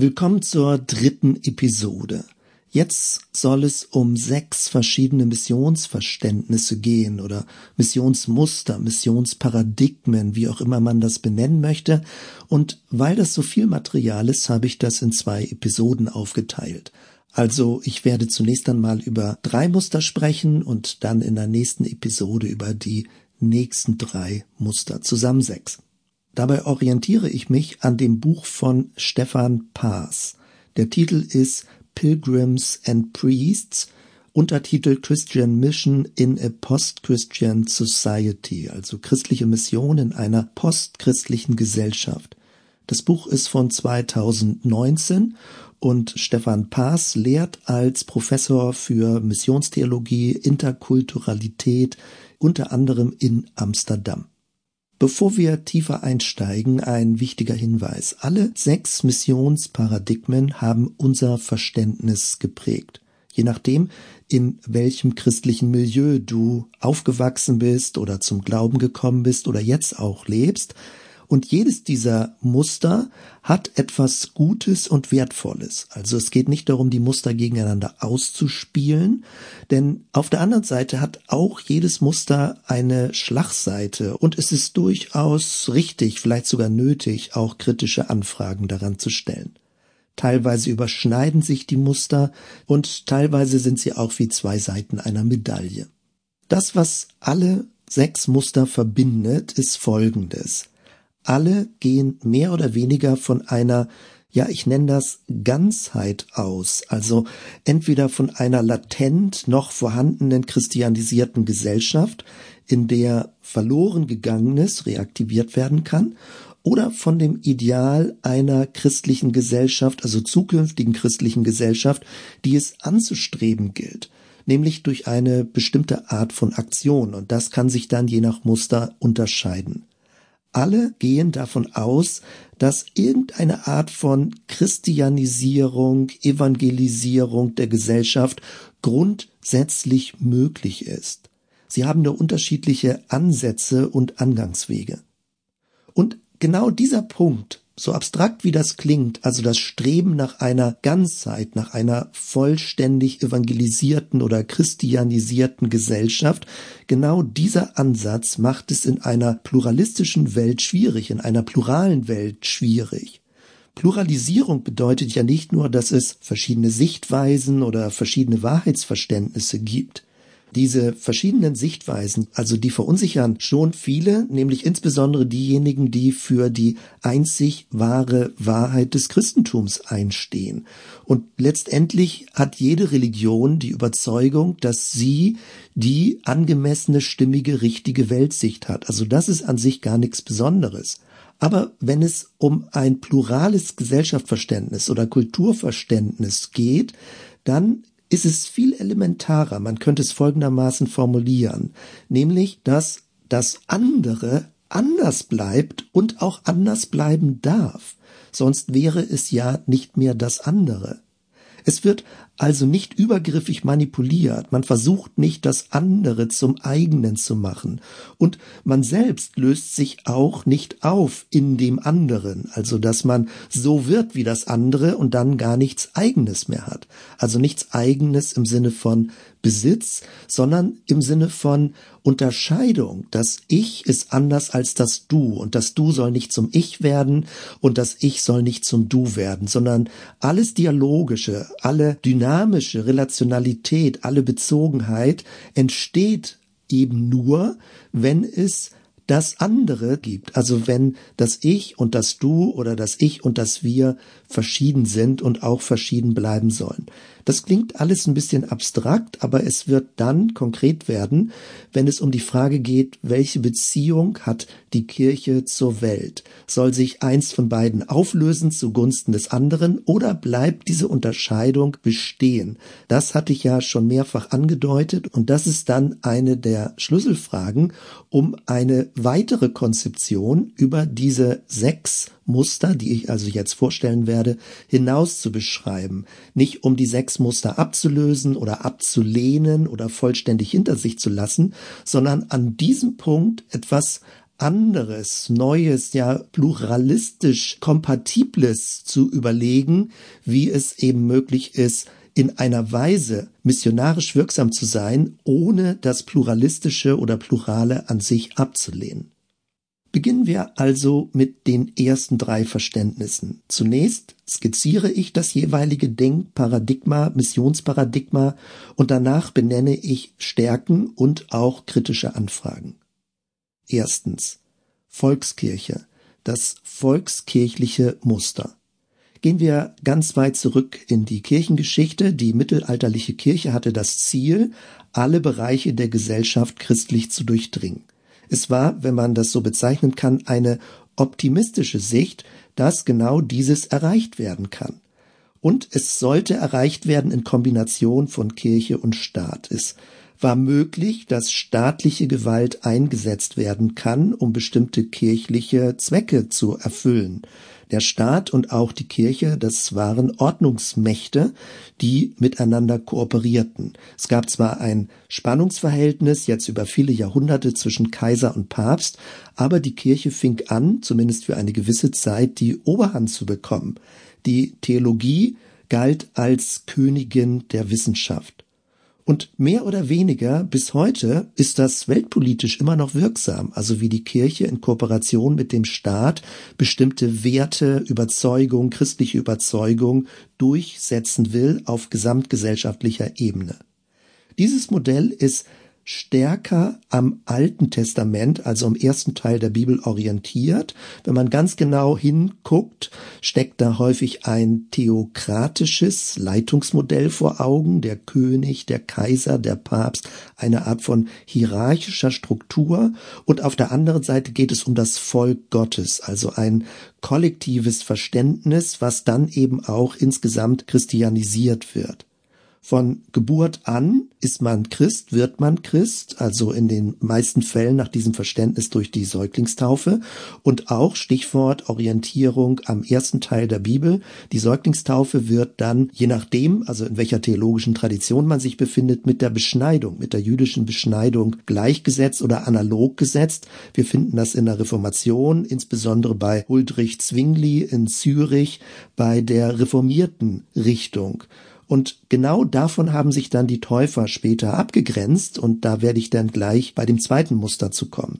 Willkommen zur dritten Episode. Jetzt soll es um sechs verschiedene Missionsverständnisse gehen oder Missionsmuster, Missionsparadigmen, wie auch immer man das benennen möchte. Und weil das so viel Material ist, habe ich das in zwei Episoden aufgeteilt. Also ich werde zunächst einmal über drei Muster sprechen und dann in der nächsten Episode über die nächsten drei Muster, zusammen sechs. Dabei orientiere ich mich an dem Buch von Stefan Paas. Der Titel ist Pilgrims and Priests, Untertitel Christian Mission in a Post-Christian Society, also christliche Mission in einer postchristlichen Gesellschaft. Das Buch ist von 2019 und Stefan Paas lehrt als Professor für Missionstheologie, Interkulturalität, unter anderem in Amsterdam. Bevor wir tiefer einsteigen, ein wichtiger Hinweis. Alle sechs Missionsparadigmen haben unser Verständnis geprägt. Je nachdem, in welchem christlichen Milieu du aufgewachsen bist oder zum Glauben gekommen bist oder jetzt auch lebst, und jedes dieser Muster hat etwas Gutes und Wertvolles. Also es geht nicht darum, die Muster gegeneinander auszuspielen, denn auf der anderen Seite hat auch jedes Muster eine Schlagseite und es ist durchaus richtig, vielleicht sogar nötig, auch kritische Anfragen daran zu stellen. Teilweise überschneiden sich die Muster und teilweise sind sie auch wie zwei Seiten einer Medaille. Das, was alle sechs Muster verbindet, ist Folgendes alle gehen mehr oder weniger von einer ja, ich nenne das Ganzheit aus, also entweder von einer latent noch vorhandenen christianisierten Gesellschaft, in der verloren gegangenes reaktiviert werden kann, oder von dem Ideal einer christlichen Gesellschaft, also zukünftigen christlichen Gesellschaft, die es anzustreben gilt, nämlich durch eine bestimmte Art von Aktion, und das kann sich dann je nach Muster unterscheiden. Alle gehen davon aus, dass irgendeine Art von Christianisierung, Evangelisierung der Gesellschaft grundsätzlich möglich ist. Sie haben nur unterschiedliche Ansätze und Angangswege. Und genau dieser Punkt so abstrakt wie das klingt, also das Streben nach einer Ganzheit, nach einer vollständig evangelisierten oder christianisierten Gesellschaft, genau dieser Ansatz macht es in einer pluralistischen Welt schwierig, in einer pluralen Welt schwierig. Pluralisierung bedeutet ja nicht nur, dass es verschiedene Sichtweisen oder verschiedene Wahrheitsverständnisse gibt. Diese verschiedenen Sichtweisen, also die verunsichern schon viele, nämlich insbesondere diejenigen, die für die einzig wahre Wahrheit des Christentums einstehen. Und letztendlich hat jede Religion die Überzeugung, dass sie die angemessene, stimmige, richtige Weltsicht hat. Also das ist an sich gar nichts Besonderes. Aber wenn es um ein plurales Gesellschaftsverständnis oder Kulturverständnis geht, dann ist es viel elementarer. Man könnte es folgendermaßen formulieren, nämlich, dass das andere anders bleibt und auch anders bleiben darf. Sonst wäre es ja nicht mehr das andere. Es wird also nicht übergriffig manipuliert, man versucht nicht das andere zum eigenen zu machen und man selbst löst sich auch nicht auf in dem anderen, also dass man so wird wie das andere und dann gar nichts eigenes mehr hat. Also nichts eigenes im Sinne von Besitz, sondern im Sinne von Unterscheidung. Das Ich ist anders als das Du und das Du soll nicht zum Ich werden und das Ich soll nicht zum Du werden, sondern alles Dialogische, alle dynamische Relationalität, alle Bezogenheit entsteht eben nur, wenn es das andere gibt. Also wenn das Ich und das Du oder das Ich und das Wir verschieden sind und auch verschieden bleiben sollen. Das klingt alles ein bisschen abstrakt, aber es wird dann konkret werden, wenn es um die Frage geht, welche Beziehung hat die Kirche zur Welt? Soll sich eins von beiden auflösen zugunsten des anderen oder bleibt diese Unterscheidung bestehen? Das hatte ich ja schon mehrfach angedeutet und das ist dann eine der Schlüsselfragen, um eine weitere Konzeption über diese sechs Muster, die ich also jetzt vorstellen werde, hinaus zu beschreiben. Nicht um die sechs Muster abzulösen oder abzulehnen oder vollständig hinter sich zu lassen, sondern an diesem Punkt etwas anderes, neues, ja pluralistisch kompatibles zu überlegen, wie es eben möglich ist, in einer Weise missionarisch wirksam zu sein, ohne das Pluralistische oder Plurale an sich abzulehnen. Beginnen wir also mit den ersten drei Verständnissen. Zunächst skizziere ich das jeweilige Denkparadigma, Missionsparadigma und danach benenne ich Stärken und auch kritische Anfragen. Erstens Volkskirche, das volkskirchliche Muster. Gehen wir ganz weit zurück in die Kirchengeschichte. Die mittelalterliche Kirche hatte das Ziel, alle Bereiche der Gesellschaft christlich zu durchdringen. Es war, wenn man das so bezeichnen kann, eine optimistische Sicht, dass genau dieses erreicht werden kann. Und es sollte erreicht werden in Kombination von Kirche und Staat. Es war möglich, dass staatliche Gewalt eingesetzt werden kann, um bestimmte kirchliche Zwecke zu erfüllen. Der Staat und auch die Kirche, das waren Ordnungsmächte, die miteinander kooperierten. Es gab zwar ein Spannungsverhältnis jetzt über viele Jahrhunderte zwischen Kaiser und Papst, aber die Kirche fing an, zumindest für eine gewisse Zeit, die Oberhand zu bekommen. Die Theologie galt als Königin der Wissenschaft. Und mehr oder weniger bis heute ist das weltpolitisch immer noch wirksam, also wie die Kirche in Kooperation mit dem Staat bestimmte Werte, Überzeugung, christliche Überzeugung durchsetzen will auf gesamtgesellschaftlicher Ebene. Dieses Modell ist stärker am Alten Testament, also am ersten Teil der Bibel orientiert. Wenn man ganz genau hinguckt, steckt da häufig ein theokratisches Leitungsmodell vor Augen, der König, der Kaiser, der Papst, eine Art von hierarchischer Struktur. Und auf der anderen Seite geht es um das Volk Gottes, also ein kollektives Verständnis, was dann eben auch insgesamt christianisiert wird. Von Geburt an ist man Christ, wird man Christ, also in den meisten Fällen nach diesem Verständnis durch die Säuglingstaufe und auch Stichwort Orientierung am ersten Teil der Bibel. Die Säuglingstaufe wird dann, je nachdem, also in welcher theologischen Tradition man sich befindet, mit der Beschneidung, mit der jüdischen Beschneidung gleichgesetzt oder analog gesetzt. Wir finden das in der Reformation, insbesondere bei Huldrych Zwingli in Zürich, bei der reformierten Richtung. Und genau davon haben sich dann die Täufer später abgegrenzt und da werde ich dann gleich bei dem zweiten Muster zu kommen.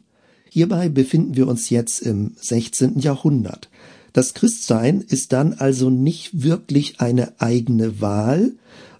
Hierbei befinden wir uns jetzt im 16. Jahrhundert. Das Christsein ist dann also nicht wirklich eine eigene Wahl,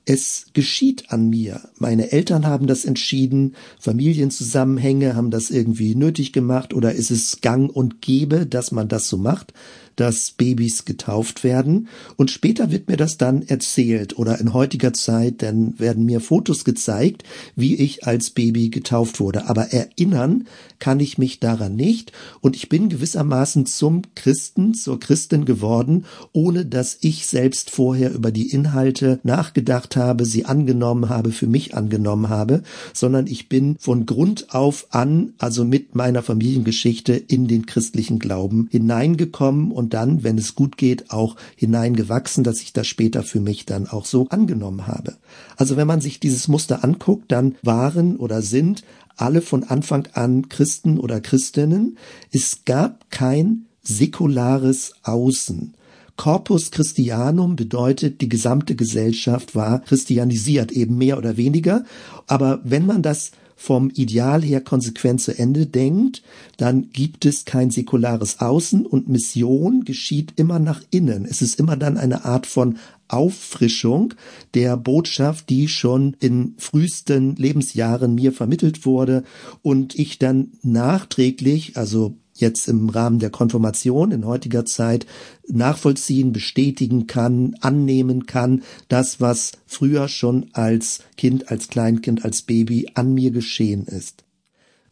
es geschieht an mir. Meine Eltern haben das entschieden, Familienzusammenhänge haben das irgendwie nötig gemacht oder ist es gang und gäbe, dass man das so macht, dass Babys getauft werden. Und später wird mir das dann erzählt oder in heutiger Zeit, dann werden mir Fotos gezeigt, wie ich als Baby getauft wurde. Aber erinnern kann ich mich daran nicht. Und ich bin gewissermaßen zum Christen, zur Christin geworden, ohne dass ich selbst vorher über die Inhalte nachgedacht habe, sie angenommen habe, für mich angenommen habe, sondern ich bin von Grund auf an, also mit meiner Familiengeschichte in den christlichen Glauben hineingekommen und dann, wenn es gut geht, auch hineingewachsen, dass ich das später für mich dann auch so angenommen habe. Also wenn man sich dieses Muster anguckt, dann waren oder sind alle von Anfang an Christen oder Christinnen. Es gab kein säkulares Außen. Corpus Christianum bedeutet, die gesamte Gesellschaft war christianisiert, eben mehr oder weniger. Aber wenn man das vom Ideal her konsequent zu Ende denkt, dann gibt es kein säkulares Außen und Mission geschieht immer nach innen. Es ist immer dann eine Art von Auffrischung der Botschaft, die schon in frühesten Lebensjahren mir vermittelt wurde und ich dann nachträglich, also jetzt im Rahmen der Konfirmation in heutiger Zeit nachvollziehen, bestätigen kann, annehmen kann, das, was früher schon als Kind, als Kleinkind, als Baby an mir geschehen ist.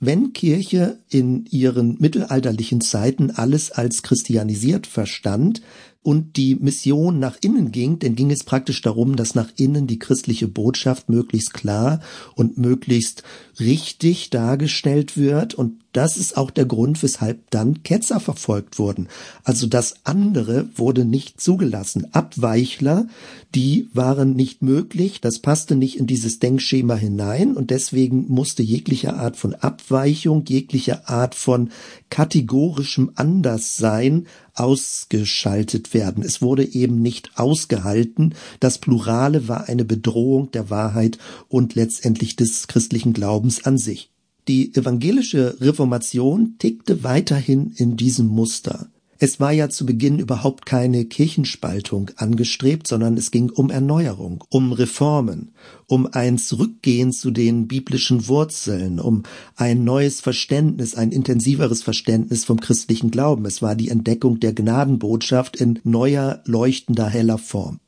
Wenn Kirche in ihren mittelalterlichen Zeiten alles als christianisiert verstand, und die Mission nach innen ging, dann ging es praktisch darum, dass nach innen die christliche Botschaft möglichst klar und möglichst richtig dargestellt wird und das ist auch der Grund, weshalb dann Ketzer verfolgt wurden. Also das andere wurde nicht zugelassen. Abweichler, die waren nicht möglich, das passte nicht in dieses Denkschema hinein und deswegen musste jegliche Art von Abweichung, jegliche Art von kategorischem Anderssein ausgeschaltet werden. Es wurde eben nicht ausgehalten. Das Plurale war eine Bedrohung der Wahrheit und letztendlich des christlichen Glaubens an sich. Die evangelische Reformation tickte weiterhin in diesem Muster. Es war ja zu Beginn überhaupt keine Kirchenspaltung angestrebt, sondern es ging um Erneuerung, um Reformen, um ein Zurückgehen zu den biblischen Wurzeln, um ein neues Verständnis, ein intensiveres Verständnis vom christlichen Glauben. Es war die Entdeckung der Gnadenbotschaft in neuer, leuchtender, heller Form.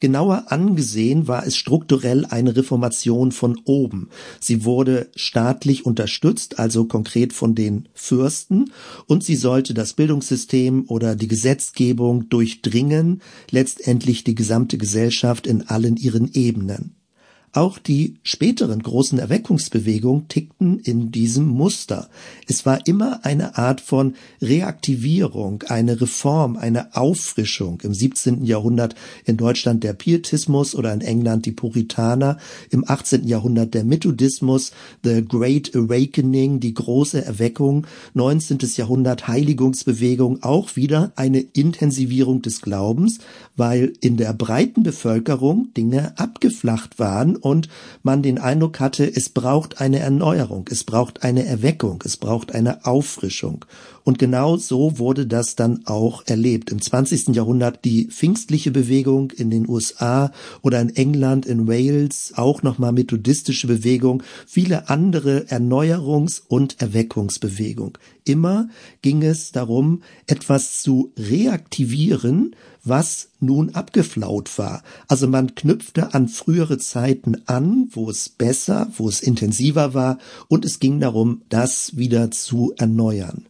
Genauer angesehen war es strukturell eine Reformation von oben. Sie wurde staatlich unterstützt, also konkret von den Fürsten, und sie sollte das Bildungssystem oder die Gesetzgebung durchdringen, letztendlich die gesamte Gesellschaft in allen ihren Ebenen. Auch die späteren großen Erweckungsbewegungen tickten in diesem Muster. Es war immer eine Art von Reaktivierung, eine Reform, eine Auffrischung. Im 17. Jahrhundert in Deutschland der Pietismus oder in England die Puritaner, im 18. Jahrhundert der Methodismus, The Great Awakening, die große Erweckung, 19. Jahrhundert Heiligungsbewegung, auch wieder eine Intensivierung des Glaubens, weil in der breiten Bevölkerung Dinge abgeflacht waren und man den Eindruck hatte, es braucht eine Erneuerung, es braucht eine Erweckung, es braucht eine Auffrischung. Und genau so wurde das dann auch erlebt. Im 20. Jahrhundert die pfingstliche Bewegung in den USA oder in England, in Wales, auch nochmal methodistische Bewegung, viele andere Erneuerungs- und Erweckungsbewegung. Immer ging es darum, etwas zu reaktivieren, was nun abgeflaut war. Also man knüpfte an frühere Zeiten an, wo es besser, wo es intensiver war, und es ging darum, das wieder zu erneuern.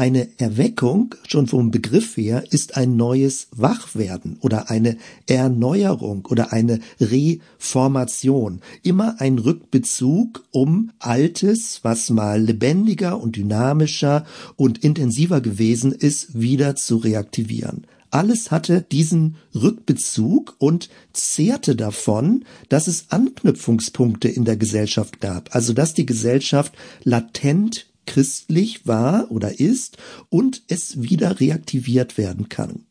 Eine Erweckung, schon vom Begriff her, ist ein neues Wachwerden oder eine Erneuerung oder eine Reformation. Immer ein Rückbezug, um Altes, was mal lebendiger und dynamischer und intensiver gewesen ist, wieder zu reaktivieren. Alles hatte diesen Rückbezug und zehrte davon, dass es Anknüpfungspunkte in der Gesellschaft gab, also dass die Gesellschaft latent christlich war oder ist und es wieder reaktiviert werden kann.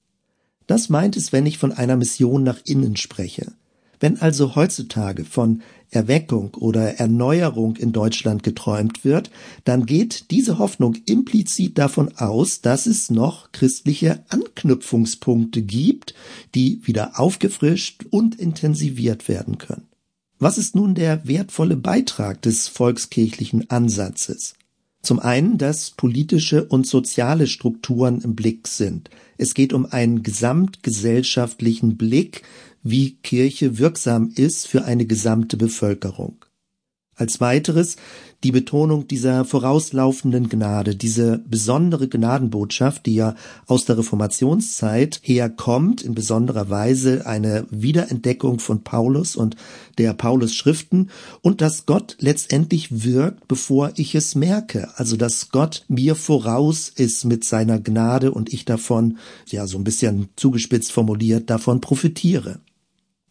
Das meint es, wenn ich von einer Mission nach innen spreche. Wenn also heutzutage von Erweckung oder Erneuerung in Deutschland geträumt wird, dann geht diese Hoffnung implizit davon aus, dass es noch christliche Anknüpfungspunkte gibt, die wieder aufgefrischt und intensiviert werden können. Was ist nun der wertvolle Beitrag des volkskirchlichen Ansatzes? Zum einen, dass politische und soziale Strukturen im Blick sind. Es geht um einen gesamtgesellschaftlichen Blick, wie Kirche wirksam ist für eine gesamte Bevölkerung. Als weiteres die Betonung dieser vorauslaufenden Gnade, diese besondere Gnadenbotschaft, die ja aus der Reformationszeit herkommt, in besonderer Weise eine Wiederentdeckung von Paulus und der Paulus Schriften und dass Gott letztendlich wirkt, bevor ich es merke. Also, dass Gott mir voraus ist mit seiner Gnade und ich davon, ja, so ein bisschen zugespitzt formuliert, davon profitiere.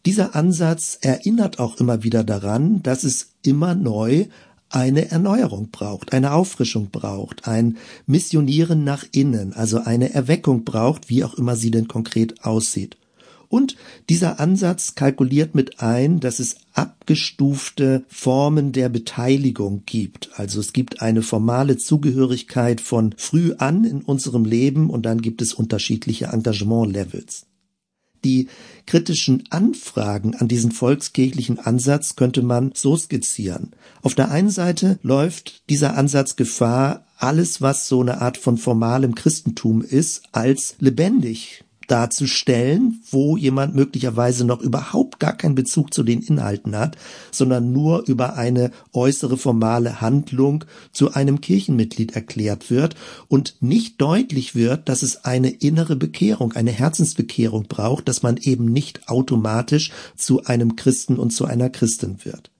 Dieser Ansatz erinnert auch immer wieder daran, dass es immer neu eine Erneuerung braucht, eine Auffrischung braucht, ein Missionieren nach innen, also eine Erweckung braucht, wie auch immer sie denn konkret aussieht. Und dieser Ansatz kalkuliert mit ein, dass es abgestufte Formen der Beteiligung gibt. Also es gibt eine formale Zugehörigkeit von früh an in unserem Leben und dann gibt es unterschiedliche Engagementlevels. Die kritischen Anfragen an diesen volkskirchlichen Ansatz könnte man so skizzieren. Auf der einen Seite läuft dieser Ansatz Gefahr, alles, was so eine Art von formalem Christentum ist, als lebendig darzustellen, wo jemand möglicherweise noch überhaupt gar keinen Bezug zu den Inhalten hat, sondern nur über eine äußere formale Handlung zu einem Kirchenmitglied erklärt wird und nicht deutlich wird, dass es eine innere Bekehrung, eine Herzensbekehrung braucht, dass man eben nicht automatisch zu einem Christen und zu einer Christin wird.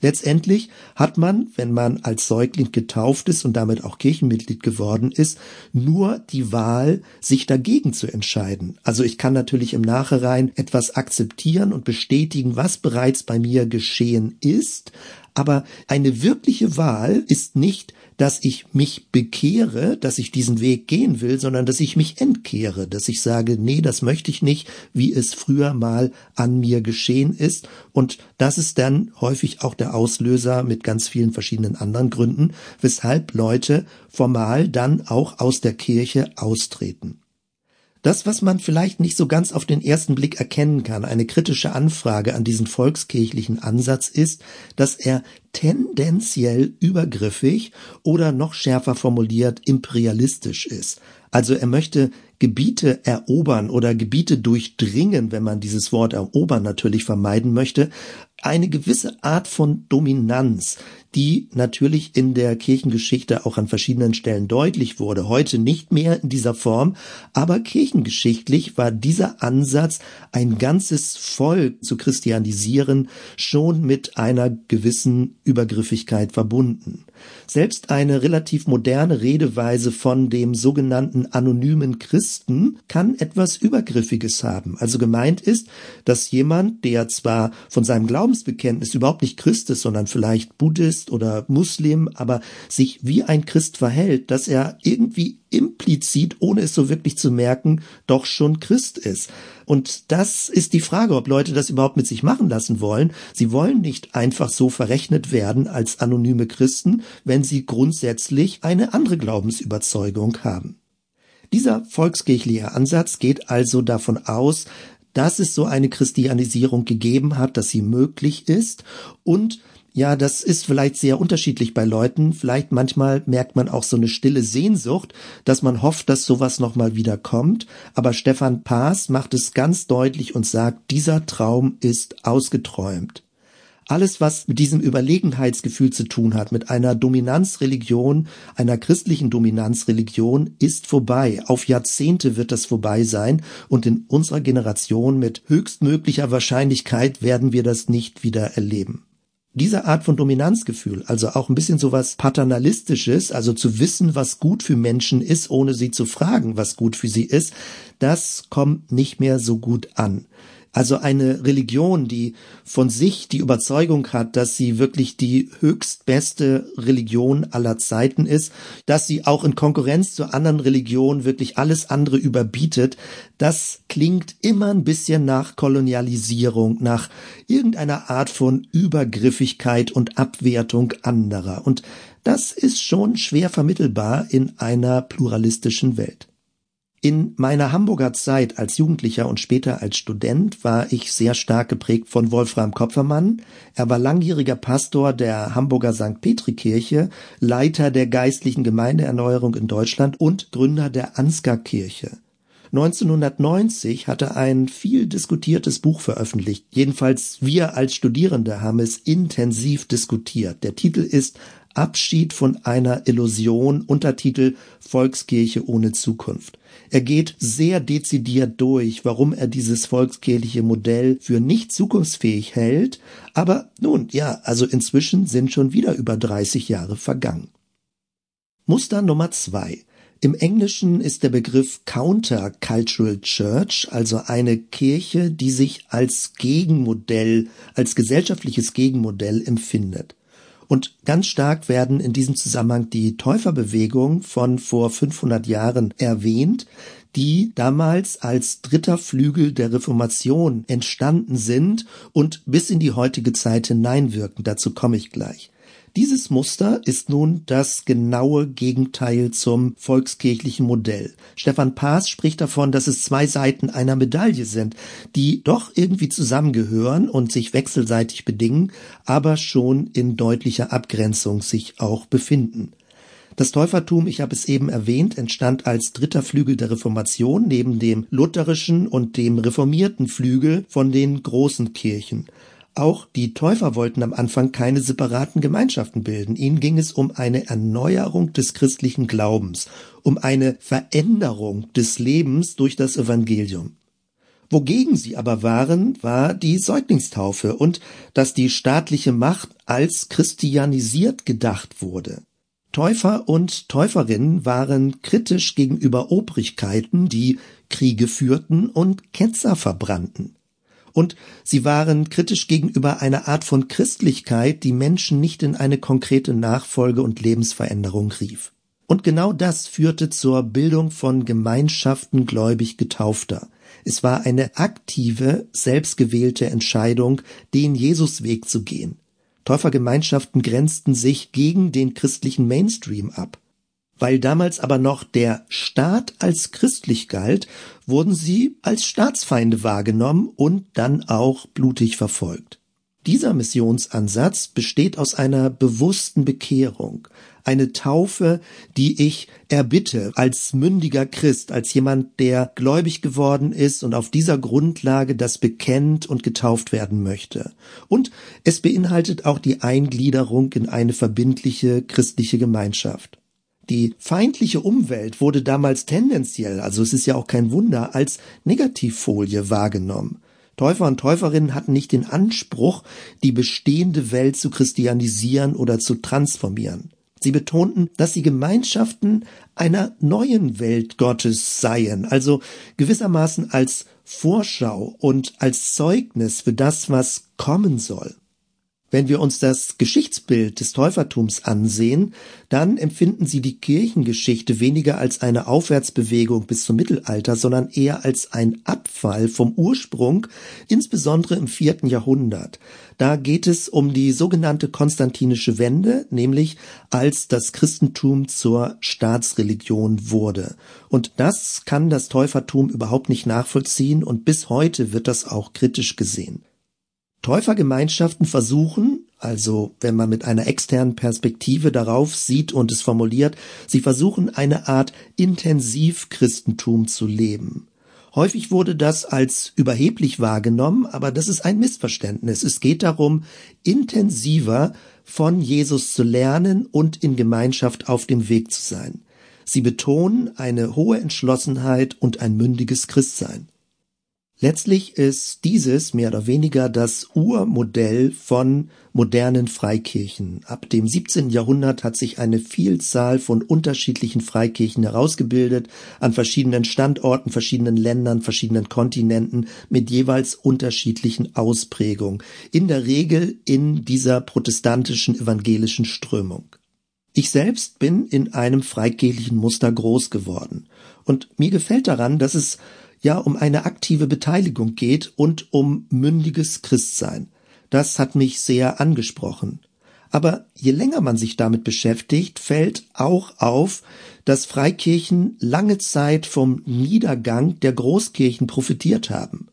Letztendlich hat man, wenn man als Säugling getauft ist und damit auch Kirchenmitglied geworden ist, nur die Wahl, sich dagegen zu entscheiden. Also ich kann natürlich im Nachhinein etwas akzeptieren und bestätigen, was bereits bei mir geschehen ist, aber eine wirkliche Wahl ist nicht, dass ich mich bekehre, dass ich diesen Weg gehen will, sondern dass ich mich entkehre, dass ich sage, nee, das möchte ich nicht, wie es früher mal an mir geschehen ist. Und das ist dann häufig auch der Auslöser mit ganz vielen verschiedenen anderen Gründen, weshalb Leute formal dann auch aus der Kirche austreten. Das, was man vielleicht nicht so ganz auf den ersten Blick erkennen kann, eine kritische Anfrage an diesen volkskirchlichen Ansatz ist, dass er tendenziell übergriffig oder noch schärfer formuliert imperialistisch ist. Also er möchte Gebiete erobern oder Gebiete durchdringen, wenn man dieses Wort erobern natürlich vermeiden möchte, eine gewisse Art von Dominanz, die natürlich in der Kirchengeschichte auch an verschiedenen Stellen deutlich wurde, heute nicht mehr in dieser Form, aber kirchengeschichtlich war dieser Ansatz, ein ganzes Volk zu christianisieren, schon mit einer gewissen Übergriffigkeit verbunden. Selbst eine relativ moderne Redeweise von dem sogenannten anonymen Christen kann etwas Übergriffiges haben. Also gemeint ist, dass jemand, der zwar von seinem Glaubensbekenntnis überhaupt nicht Christ ist, sondern vielleicht Buddhist oder Muslim, aber sich wie ein Christ verhält, dass er irgendwie implizit, ohne es so wirklich zu merken, doch schon Christ ist. Und das ist die Frage, ob Leute das überhaupt mit sich machen lassen wollen. Sie wollen nicht einfach so verrechnet werden als anonyme Christen, wenn sie grundsätzlich eine andere Glaubensüberzeugung haben. Dieser volkskirchliche Ansatz geht also davon aus, dass es so eine Christianisierung gegeben hat, dass sie möglich ist und ja, das ist vielleicht sehr unterschiedlich bei Leuten. Vielleicht manchmal merkt man auch so eine stille Sehnsucht, dass man hofft, dass sowas nochmal wieder kommt. Aber Stefan Paas macht es ganz deutlich und sagt, dieser Traum ist ausgeträumt. Alles, was mit diesem Überlegenheitsgefühl zu tun hat, mit einer Dominanzreligion, einer christlichen Dominanzreligion, ist vorbei. Auf Jahrzehnte wird das vorbei sein und in unserer Generation mit höchstmöglicher Wahrscheinlichkeit werden wir das nicht wieder erleben. Diese Art von Dominanzgefühl, also auch ein bisschen sowas paternalistisches, also zu wissen, was gut für Menschen ist, ohne sie zu fragen, was gut für sie ist, das kommt nicht mehr so gut an. Also eine Religion, die von sich die Überzeugung hat, dass sie wirklich die höchstbeste Religion aller Zeiten ist, dass sie auch in Konkurrenz zu anderen Religionen wirklich alles andere überbietet, das klingt immer ein bisschen nach Kolonialisierung, nach irgendeiner Art von Übergriffigkeit und Abwertung anderer. Und das ist schon schwer vermittelbar in einer pluralistischen Welt. In meiner Hamburger Zeit als Jugendlicher und später als Student war ich sehr stark geprägt von Wolfram Kopfermann. Er war langjähriger Pastor der Hamburger St. Petri Kirche, Leiter der geistlichen Gemeindeerneuerung in Deutschland und Gründer der Ansgar Kirche. 1990 hat er ein viel diskutiertes Buch veröffentlicht. Jedenfalls wir als Studierende haben es intensiv diskutiert. Der Titel ist Abschied von einer Illusion, Untertitel Volkskirche ohne Zukunft. Er geht sehr dezidiert durch, warum er dieses volkskirchliche Modell für nicht zukunftsfähig hält. Aber nun, ja, also inzwischen sind schon wieder über 30 Jahre vergangen. Muster Nummer zwei. Im Englischen ist der Begriff Countercultural Church, also eine Kirche, die sich als Gegenmodell, als gesellschaftliches Gegenmodell empfindet. Und ganz stark werden in diesem Zusammenhang die Täuferbewegung von vor 500 Jahren erwähnt, die damals als dritter Flügel der Reformation entstanden sind und bis in die heutige Zeit hineinwirken. Dazu komme ich gleich. Dieses Muster ist nun das genaue Gegenteil zum volkskirchlichen Modell. Stefan Paas spricht davon, dass es zwei Seiten einer Medaille sind, die doch irgendwie zusammengehören und sich wechselseitig bedingen, aber schon in deutlicher Abgrenzung sich auch befinden. Das Täufertum, ich habe es eben erwähnt, entstand als dritter Flügel der Reformation neben dem lutherischen und dem reformierten Flügel von den großen Kirchen. Auch die Täufer wollten am Anfang keine separaten Gemeinschaften bilden. Ihnen ging es um eine Erneuerung des christlichen Glaubens, um eine Veränderung des Lebens durch das Evangelium. Wogegen sie aber waren, war die Säuglingstaufe und dass die staatliche Macht als christianisiert gedacht wurde. Täufer und Täuferinnen waren kritisch gegenüber Obrigkeiten, die Kriege führten und Ketzer verbrannten. Und sie waren kritisch gegenüber einer Art von Christlichkeit, die Menschen nicht in eine konkrete Nachfolge und Lebensveränderung rief. Und genau das führte zur Bildung von Gemeinschaften gläubig Getaufter. Es war eine aktive, selbstgewählte Entscheidung, den Jesusweg zu gehen. Täufergemeinschaften grenzten sich gegen den christlichen Mainstream ab. Weil damals aber noch der Staat als christlich galt, wurden sie als Staatsfeinde wahrgenommen und dann auch blutig verfolgt. Dieser Missionsansatz besteht aus einer bewussten Bekehrung, eine Taufe, die ich erbitte als mündiger Christ, als jemand, der gläubig geworden ist und auf dieser Grundlage das bekennt und getauft werden möchte. Und es beinhaltet auch die Eingliederung in eine verbindliche christliche Gemeinschaft. Die feindliche Umwelt wurde damals tendenziell, also es ist ja auch kein Wunder, als Negativfolie wahrgenommen. Täufer und Täuferinnen hatten nicht den Anspruch, die bestehende Welt zu christianisieren oder zu transformieren. Sie betonten, dass sie Gemeinschaften einer neuen Welt Gottes seien, also gewissermaßen als Vorschau und als Zeugnis für das, was kommen soll. Wenn wir uns das Geschichtsbild des Täufertums ansehen, dann empfinden sie die Kirchengeschichte weniger als eine Aufwärtsbewegung bis zum Mittelalter, sondern eher als ein Abfall vom Ursprung, insbesondere im vierten Jahrhundert. Da geht es um die sogenannte konstantinische Wende, nämlich als das Christentum zur Staatsreligion wurde. Und das kann das Täufertum überhaupt nicht nachvollziehen und bis heute wird das auch kritisch gesehen. Täufergemeinschaften versuchen, also wenn man mit einer externen Perspektive darauf sieht und es formuliert, sie versuchen eine Art Intensivchristentum zu leben. Häufig wurde das als überheblich wahrgenommen, aber das ist ein Missverständnis. Es geht darum, intensiver von Jesus zu lernen und in Gemeinschaft auf dem Weg zu sein. Sie betonen eine hohe Entschlossenheit und ein mündiges Christsein. Letztlich ist dieses mehr oder weniger das Urmodell von modernen Freikirchen. Ab dem 17. Jahrhundert hat sich eine Vielzahl von unterschiedlichen Freikirchen herausgebildet, an verschiedenen Standorten, verschiedenen Ländern, verschiedenen Kontinenten mit jeweils unterschiedlichen Ausprägungen. In der Regel in dieser protestantischen evangelischen Strömung. Ich selbst bin in einem freikirchlichen Muster groß geworden. Und mir gefällt daran, dass es ja um eine aktive Beteiligung geht und um mündiges Christsein. Das hat mich sehr angesprochen. Aber je länger man sich damit beschäftigt, fällt auch auf, dass Freikirchen lange Zeit vom Niedergang der Großkirchen profitiert haben.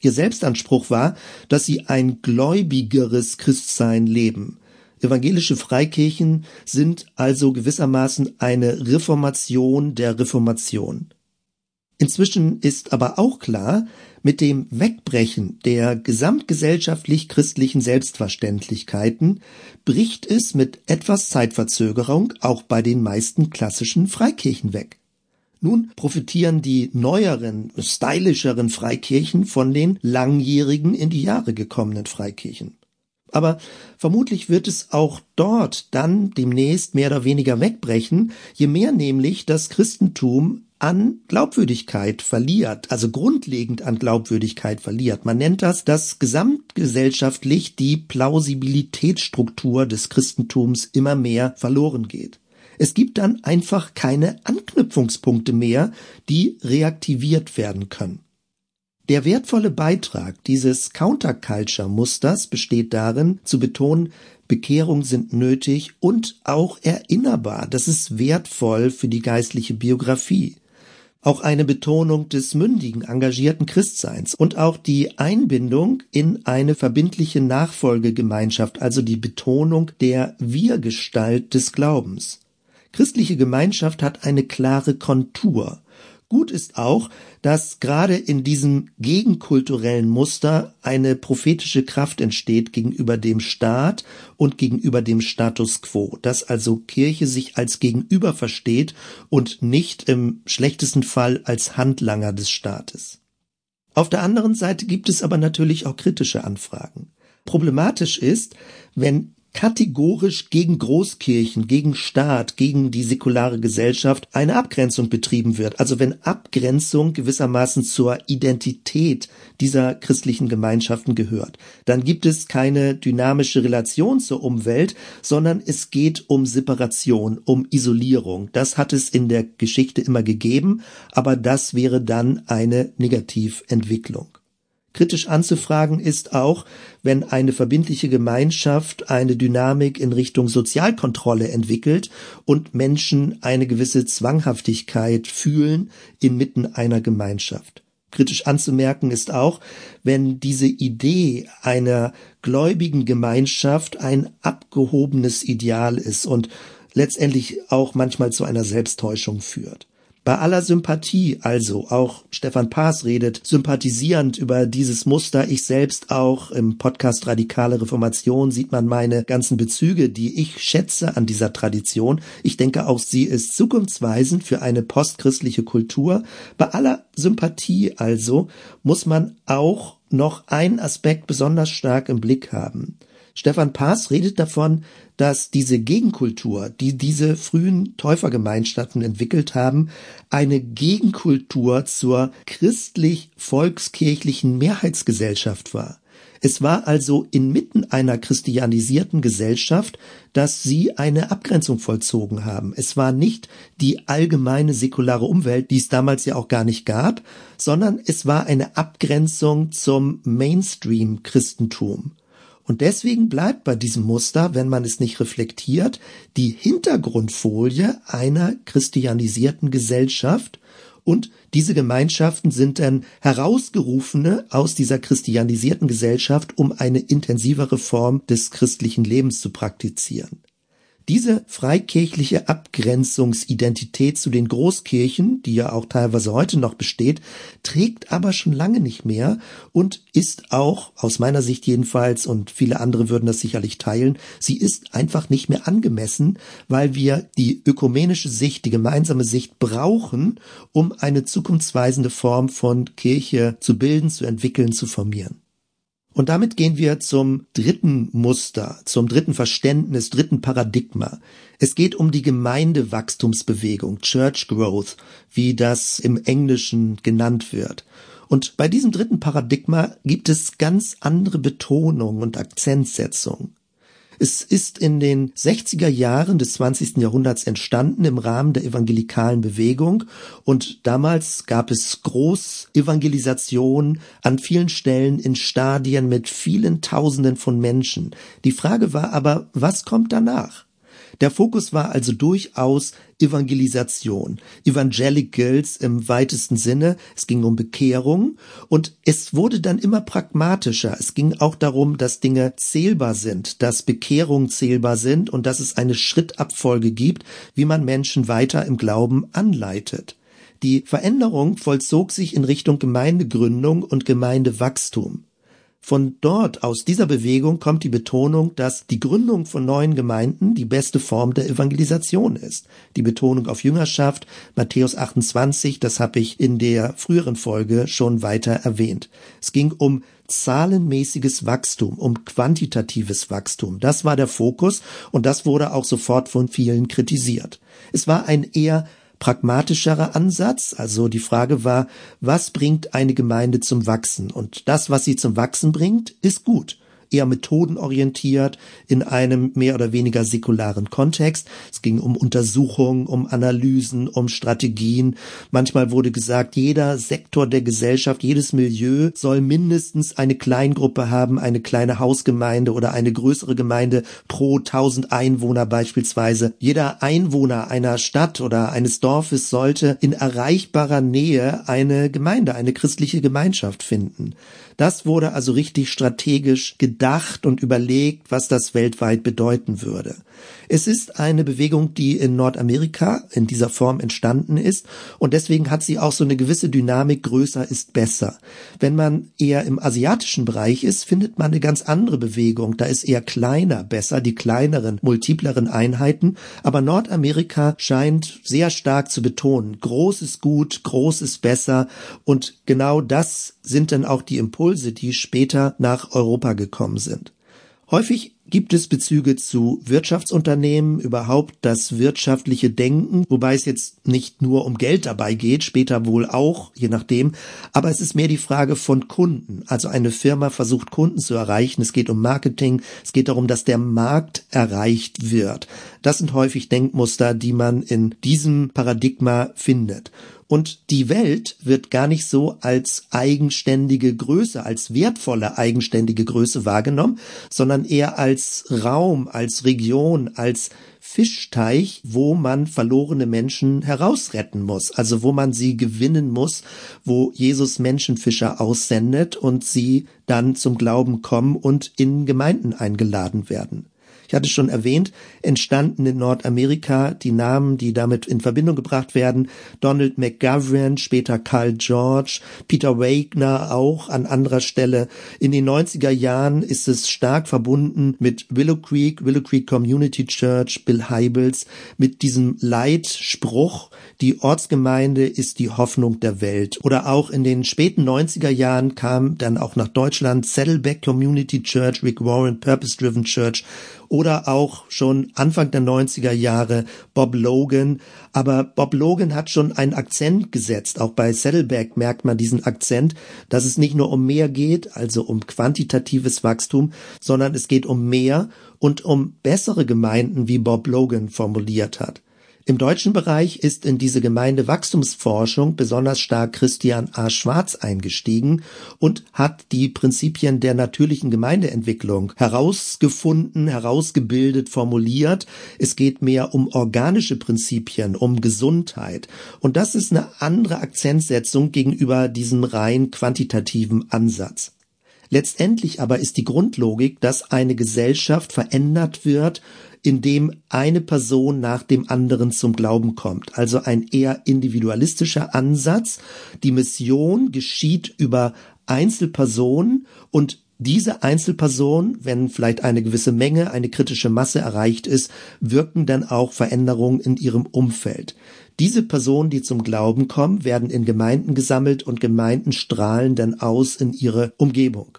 Ihr Selbstanspruch war, dass sie ein gläubigeres Christsein leben. Evangelische Freikirchen sind also gewissermaßen eine Reformation der Reformation. Inzwischen ist aber auch klar, mit dem Wegbrechen der gesamtgesellschaftlich christlichen Selbstverständlichkeiten bricht es mit etwas Zeitverzögerung auch bei den meisten klassischen Freikirchen weg. Nun profitieren die neueren, stylischeren Freikirchen von den langjährigen in die Jahre gekommenen Freikirchen. Aber vermutlich wird es auch dort dann demnächst mehr oder weniger wegbrechen, je mehr nämlich das Christentum an Glaubwürdigkeit verliert, also grundlegend an Glaubwürdigkeit verliert. Man nennt das, dass gesamtgesellschaftlich die Plausibilitätsstruktur des Christentums immer mehr verloren geht. Es gibt dann einfach keine Anknüpfungspunkte mehr, die reaktiviert werden können. Der wertvolle Beitrag dieses Counterculture-Musters besteht darin, zu betonen, Bekehrung sind nötig und auch erinnerbar. Das ist wertvoll für die geistliche Biografie auch eine Betonung des mündigen, engagierten Christseins und auch die Einbindung in eine verbindliche Nachfolgegemeinschaft, also die Betonung der Wir-Gestalt des Glaubens. Christliche Gemeinschaft hat eine klare Kontur. Gut ist auch, dass gerade in diesem gegenkulturellen Muster eine prophetische Kraft entsteht gegenüber dem Staat und gegenüber dem Status quo, dass also Kirche sich als Gegenüber versteht und nicht im schlechtesten Fall als Handlanger des Staates. Auf der anderen Seite gibt es aber natürlich auch kritische Anfragen. Problematisch ist, wenn kategorisch gegen Großkirchen, gegen Staat, gegen die säkulare Gesellschaft eine Abgrenzung betrieben wird. Also wenn Abgrenzung gewissermaßen zur Identität dieser christlichen Gemeinschaften gehört, dann gibt es keine dynamische Relation zur Umwelt, sondern es geht um Separation, um Isolierung. Das hat es in der Geschichte immer gegeben, aber das wäre dann eine Negativentwicklung. Kritisch anzufragen ist auch, wenn eine verbindliche Gemeinschaft eine Dynamik in Richtung Sozialkontrolle entwickelt und Menschen eine gewisse Zwanghaftigkeit fühlen inmitten einer Gemeinschaft. Kritisch anzumerken ist auch, wenn diese Idee einer gläubigen Gemeinschaft ein abgehobenes Ideal ist und letztendlich auch manchmal zu einer Selbsttäuschung führt. Bei aller Sympathie also, auch Stefan Paas redet sympathisierend über dieses Muster. Ich selbst auch im Podcast Radikale Reformation sieht man meine ganzen Bezüge, die ich schätze an dieser Tradition. Ich denke auch, sie ist zukunftsweisend für eine postchristliche Kultur. Bei aller Sympathie also muss man auch noch einen Aspekt besonders stark im Blick haben. Stefan Paas redet davon, dass diese Gegenkultur, die diese frühen Täufergemeinschaften entwickelt haben, eine Gegenkultur zur christlich-volkskirchlichen Mehrheitsgesellschaft war. Es war also inmitten einer christianisierten Gesellschaft, dass sie eine Abgrenzung vollzogen haben. Es war nicht die allgemeine säkulare Umwelt, die es damals ja auch gar nicht gab, sondern es war eine Abgrenzung zum Mainstream-Christentum. Und deswegen bleibt bei diesem Muster, wenn man es nicht reflektiert, die Hintergrundfolie einer christianisierten Gesellschaft und diese Gemeinschaften sind dann herausgerufene aus dieser christianisierten Gesellschaft, um eine intensivere Form des christlichen Lebens zu praktizieren. Diese freikirchliche Abgrenzungsidentität zu den Großkirchen, die ja auch teilweise heute noch besteht, trägt aber schon lange nicht mehr und ist auch, aus meiner Sicht jedenfalls, und viele andere würden das sicherlich teilen, sie ist einfach nicht mehr angemessen, weil wir die ökumenische Sicht, die gemeinsame Sicht brauchen, um eine zukunftsweisende Form von Kirche zu bilden, zu entwickeln, zu formieren. Und damit gehen wir zum dritten Muster, zum dritten Verständnis, dritten Paradigma. Es geht um die Gemeindewachstumsbewegung, Church Growth, wie das im Englischen genannt wird. Und bei diesem dritten Paradigma gibt es ganz andere Betonung und Akzentsetzung. Es ist in den 60er Jahren des 20. Jahrhunderts entstanden im Rahmen der evangelikalen Bewegung und damals gab es Großevangelisation an vielen Stellen in Stadien mit vielen Tausenden von Menschen. Die Frage war aber, was kommt danach? Der Fokus war also durchaus Evangelisation, Evangelicals im weitesten Sinne. Es ging um Bekehrung und es wurde dann immer pragmatischer. Es ging auch darum, dass Dinge zählbar sind, dass Bekehrungen zählbar sind und dass es eine Schrittabfolge gibt, wie man Menschen weiter im Glauben anleitet. Die Veränderung vollzog sich in Richtung Gemeindegründung und Gemeindewachstum. Von dort, aus dieser Bewegung, kommt die Betonung, dass die Gründung von neuen Gemeinden die beste Form der Evangelisation ist. Die Betonung auf Jüngerschaft, Matthäus 28, das habe ich in der früheren Folge schon weiter erwähnt. Es ging um zahlenmäßiges Wachstum, um quantitatives Wachstum. Das war der Fokus und das wurde auch sofort von vielen kritisiert. Es war ein eher pragmatischerer Ansatz. Also die Frage war, was bringt eine Gemeinde zum Wachsen? Und das, was sie zum Wachsen bringt, ist gut eher methodenorientiert in einem mehr oder weniger säkularen Kontext. Es ging um Untersuchungen, um Analysen, um Strategien. Manchmal wurde gesagt, jeder Sektor der Gesellschaft, jedes Milieu soll mindestens eine Kleingruppe haben, eine kleine Hausgemeinde oder eine größere Gemeinde pro tausend Einwohner beispielsweise. Jeder Einwohner einer Stadt oder eines Dorfes sollte in erreichbarer Nähe eine Gemeinde, eine christliche Gemeinschaft finden. Das wurde also richtig strategisch gedacht und überlegt, was das weltweit bedeuten würde. Es ist eine Bewegung, die in Nordamerika in dieser Form entstanden ist und deswegen hat sie auch so eine gewisse Dynamik, größer ist besser. Wenn man eher im asiatischen Bereich ist, findet man eine ganz andere Bewegung. Da ist eher kleiner besser, die kleineren, multipleren Einheiten, aber Nordamerika scheint sehr stark zu betonen, groß ist gut, groß ist besser und genau das sind dann auch die Impulse, die später nach Europa gekommen sind. Häufig gibt es Bezüge zu Wirtschaftsunternehmen, überhaupt das wirtschaftliche Denken, wobei es jetzt nicht nur um Geld dabei geht, später wohl auch, je nachdem, aber es ist mehr die Frage von Kunden. Also eine Firma versucht Kunden zu erreichen, es geht um Marketing, es geht darum, dass der Markt erreicht wird. Das sind häufig Denkmuster, die man in diesem Paradigma findet. Und die Welt wird gar nicht so als eigenständige Größe, als wertvolle eigenständige Größe wahrgenommen, sondern eher als Raum, als Region, als Fischteich, wo man verlorene Menschen herausretten muss, also wo man sie gewinnen muss, wo Jesus Menschenfischer aussendet und sie dann zum Glauben kommen und in Gemeinden eingeladen werden ich hatte schon erwähnt, entstanden in Nordamerika die Namen, die damit in Verbindung gebracht werden. Donald McGovern, später Carl George, Peter Wagner auch an anderer Stelle. In den 90er Jahren ist es stark verbunden mit Willow Creek, Willow Creek Community Church, Bill Heibels, mit diesem Leitspruch, die Ortsgemeinde ist die Hoffnung der Welt. Oder auch in den späten 90er Jahren kam dann auch nach Deutschland Saddleback Community Church, Rick Warren Purpose Driven Church oder auch schon Anfang der 90er Jahre Bob Logan. Aber Bob Logan hat schon einen Akzent gesetzt. Auch bei Saddleback merkt man diesen Akzent, dass es nicht nur um mehr geht, also um quantitatives Wachstum, sondern es geht um mehr und um bessere Gemeinden, wie Bob Logan formuliert hat. Im deutschen Bereich ist in diese Gemeindewachstumsforschung besonders stark Christian A. Schwarz eingestiegen und hat die Prinzipien der natürlichen Gemeindeentwicklung herausgefunden, herausgebildet, formuliert. Es geht mehr um organische Prinzipien, um Gesundheit. Und das ist eine andere Akzentsetzung gegenüber diesem rein quantitativen Ansatz. Letztendlich aber ist die Grundlogik, dass eine Gesellschaft verändert wird in eine Person nach dem anderen zum Glauben kommt. Also ein eher individualistischer Ansatz. Die Mission geschieht über Einzelpersonen und diese Einzelpersonen, wenn vielleicht eine gewisse Menge, eine kritische Masse erreicht ist, wirken dann auch Veränderungen in ihrem Umfeld. Diese Personen, die zum Glauben kommen, werden in Gemeinden gesammelt und Gemeinden strahlen dann aus in ihre Umgebung.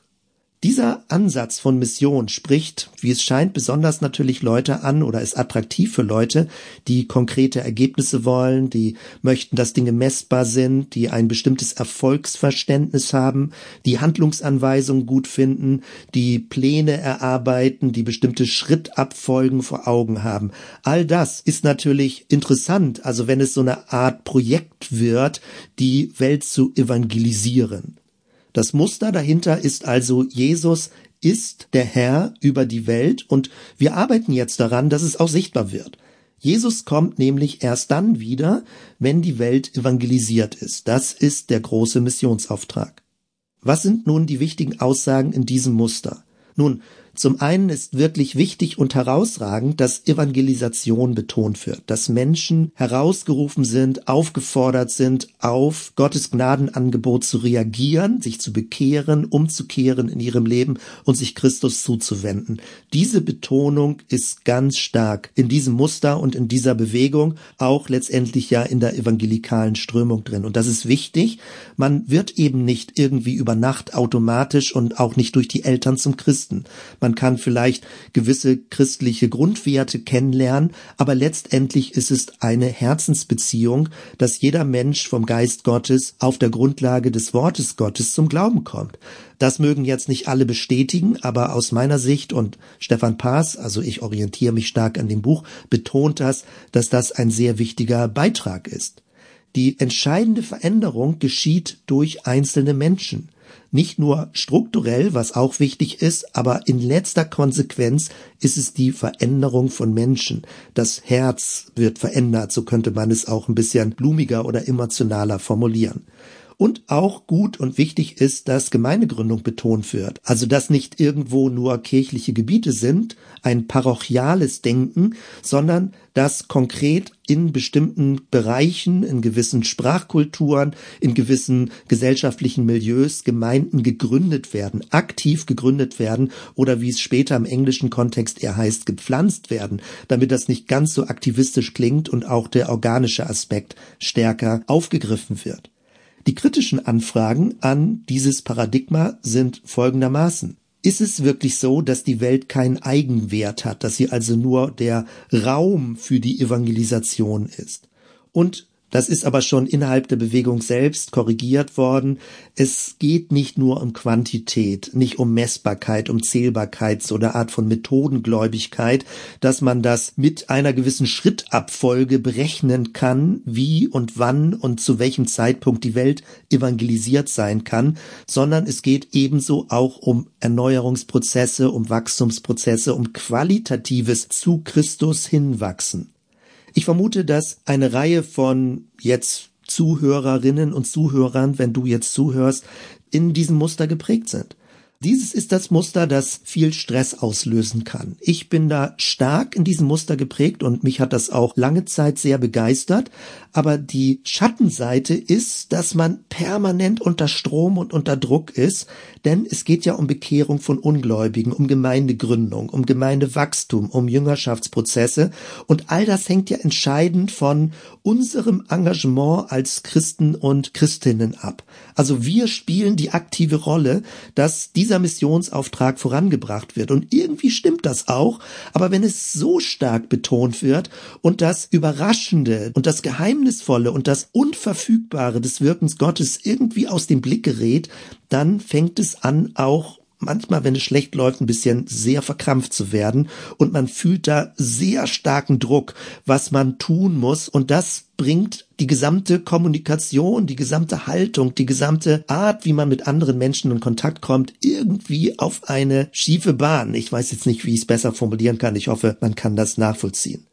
Dieser Ansatz von Mission spricht, wie es scheint, besonders natürlich Leute an oder ist attraktiv für Leute, die konkrete Ergebnisse wollen, die möchten, dass Dinge messbar sind, die ein bestimmtes Erfolgsverständnis haben, die Handlungsanweisungen gut finden, die Pläne erarbeiten, die bestimmte Schrittabfolgen vor Augen haben. All das ist natürlich interessant, also wenn es so eine Art Projekt wird, die Welt zu evangelisieren. Das Muster dahinter ist also, Jesus ist der Herr über die Welt und wir arbeiten jetzt daran, dass es auch sichtbar wird. Jesus kommt nämlich erst dann wieder, wenn die Welt evangelisiert ist. Das ist der große Missionsauftrag. Was sind nun die wichtigen Aussagen in diesem Muster? Nun, zum einen ist wirklich wichtig und herausragend, dass Evangelisation betont wird, dass Menschen herausgerufen sind, aufgefordert sind, auf Gottes Gnadenangebot zu reagieren, sich zu bekehren, umzukehren in ihrem Leben und sich Christus zuzuwenden. Diese Betonung ist ganz stark in diesem Muster und in dieser Bewegung, auch letztendlich ja in der evangelikalen Strömung drin. Und das ist wichtig. Man wird eben nicht irgendwie über Nacht automatisch und auch nicht durch die Eltern zum Christen. Man man kann vielleicht gewisse christliche Grundwerte kennenlernen, aber letztendlich ist es eine Herzensbeziehung, dass jeder Mensch vom Geist Gottes auf der Grundlage des Wortes Gottes zum Glauben kommt. Das mögen jetzt nicht alle bestätigen, aber aus meiner Sicht und Stefan Paas, also ich orientiere mich stark an dem Buch, betont das, dass das ein sehr wichtiger Beitrag ist. Die entscheidende Veränderung geschieht durch einzelne Menschen nicht nur strukturell, was auch wichtig ist, aber in letzter Konsequenz ist es die Veränderung von Menschen. Das Herz wird verändert, so könnte man es auch ein bisschen blumiger oder emotionaler formulieren. Und auch gut und wichtig ist, dass Gemeindegründung betont wird. Also, dass nicht irgendwo nur kirchliche Gebiete sind, ein parochiales Denken, sondern dass konkret in bestimmten Bereichen, in gewissen Sprachkulturen, in gewissen gesellschaftlichen Milieus Gemeinden gegründet werden, aktiv gegründet werden oder wie es später im englischen Kontext eher heißt, gepflanzt werden, damit das nicht ganz so aktivistisch klingt und auch der organische Aspekt stärker aufgegriffen wird. Die kritischen Anfragen an dieses Paradigma sind folgendermaßen. Ist es wirklich so, dass die Welt keinen Eigenwert hat, dass sie also nur der Raum für die Evangelisation ist? Und das ist aber schon innerhalb der Bewegung selbst korrigiert worden. Es geht nicht nur um Quantität, nicht um Messbarkeit, um Zählbarkeit, so eine Art von Methodengläubigkeit, dass man das mit einer gewissen Schrittabfolge berechnen kann, wie und wann und zu welchem Zeitpunkt die Welt evangelisiert sein kann, sondern es geht ebenso auch um Erneuerungsprozesse, um Wachstumsprozesse, um qualitatives zu Christus hinwachsen. Ich vermute, dass eine Reihe von jetzt Zuhörerinnen und Zuhörern, wenn du jetzt zuhörst, in diesem Muster geprägt sind. Dieses ist das Muster, das viel Stress auslösen kann. Ich bin da stark in diesem Muster geprägt und mich hat das auch lange Zeit sehr begeistert. Aber die Schattenseite ist, dass man permanent unter Strom und unter Druck ist, denn es geht ja um Bekehrung von Ungläubigen, um Gemeindegründung, um Gemeindewachstum, um Jüngerschaftsprozesse und all das hängt ja entscheidend von unserem Engagement als Christen und Christinnen ab. Also wir spielen die aktive Rolle, dass diese dieser Missionsauftrag vorangebracht wird. Und irgendwie stimmt das auch, aber wenn es so stark betont wird und das Überraschende und das Geheimnisvolle und das Unverfügbare des Wirkens Gottes irgendwie aus dem Blick gerät, dann fängt es an, auch manchmal, wenn es schlecht läuft, ein bisschen sehr verkrampft zu werden und man fühlt da sehr starken Druck, was man tun muss und das bringt die gesamte Kommunikation, die gesamte Haltung, die gesamte Art, wie man mit anderen Menschen in Kontakt kommt, irgendwie auf eine schiefe Bahn. Ich weiß jetzt nicht, wie ich es besser formulieren kann. Ich hoffe, man kann das nachvollziehen.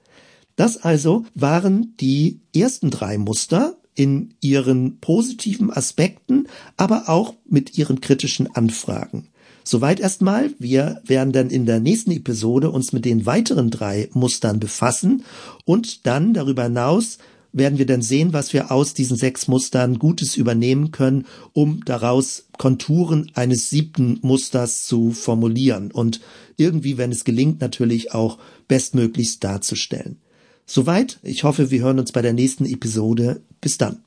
Das also waren die ersten drei Muster in ihren positiven Aspekten, aber auch mit ihren kritischen Anfragen. Soweit erstmal. Wir werden dann in der nächsten Episode uns mit den weiteren drei Mustern befassen und dann darüber hinaus werden wir dann sehen, was wir aus diesen sechs Mustern Gutes übernehmen können, um daraus Konturen eines siebten Musters zu formulieren und irgendwie, wenn es gelingt, natürlich auch bestmöglichst darzustellen. Soweit. Ich hoffe, wir hören uns bei der nächsten Episode. Bis dann.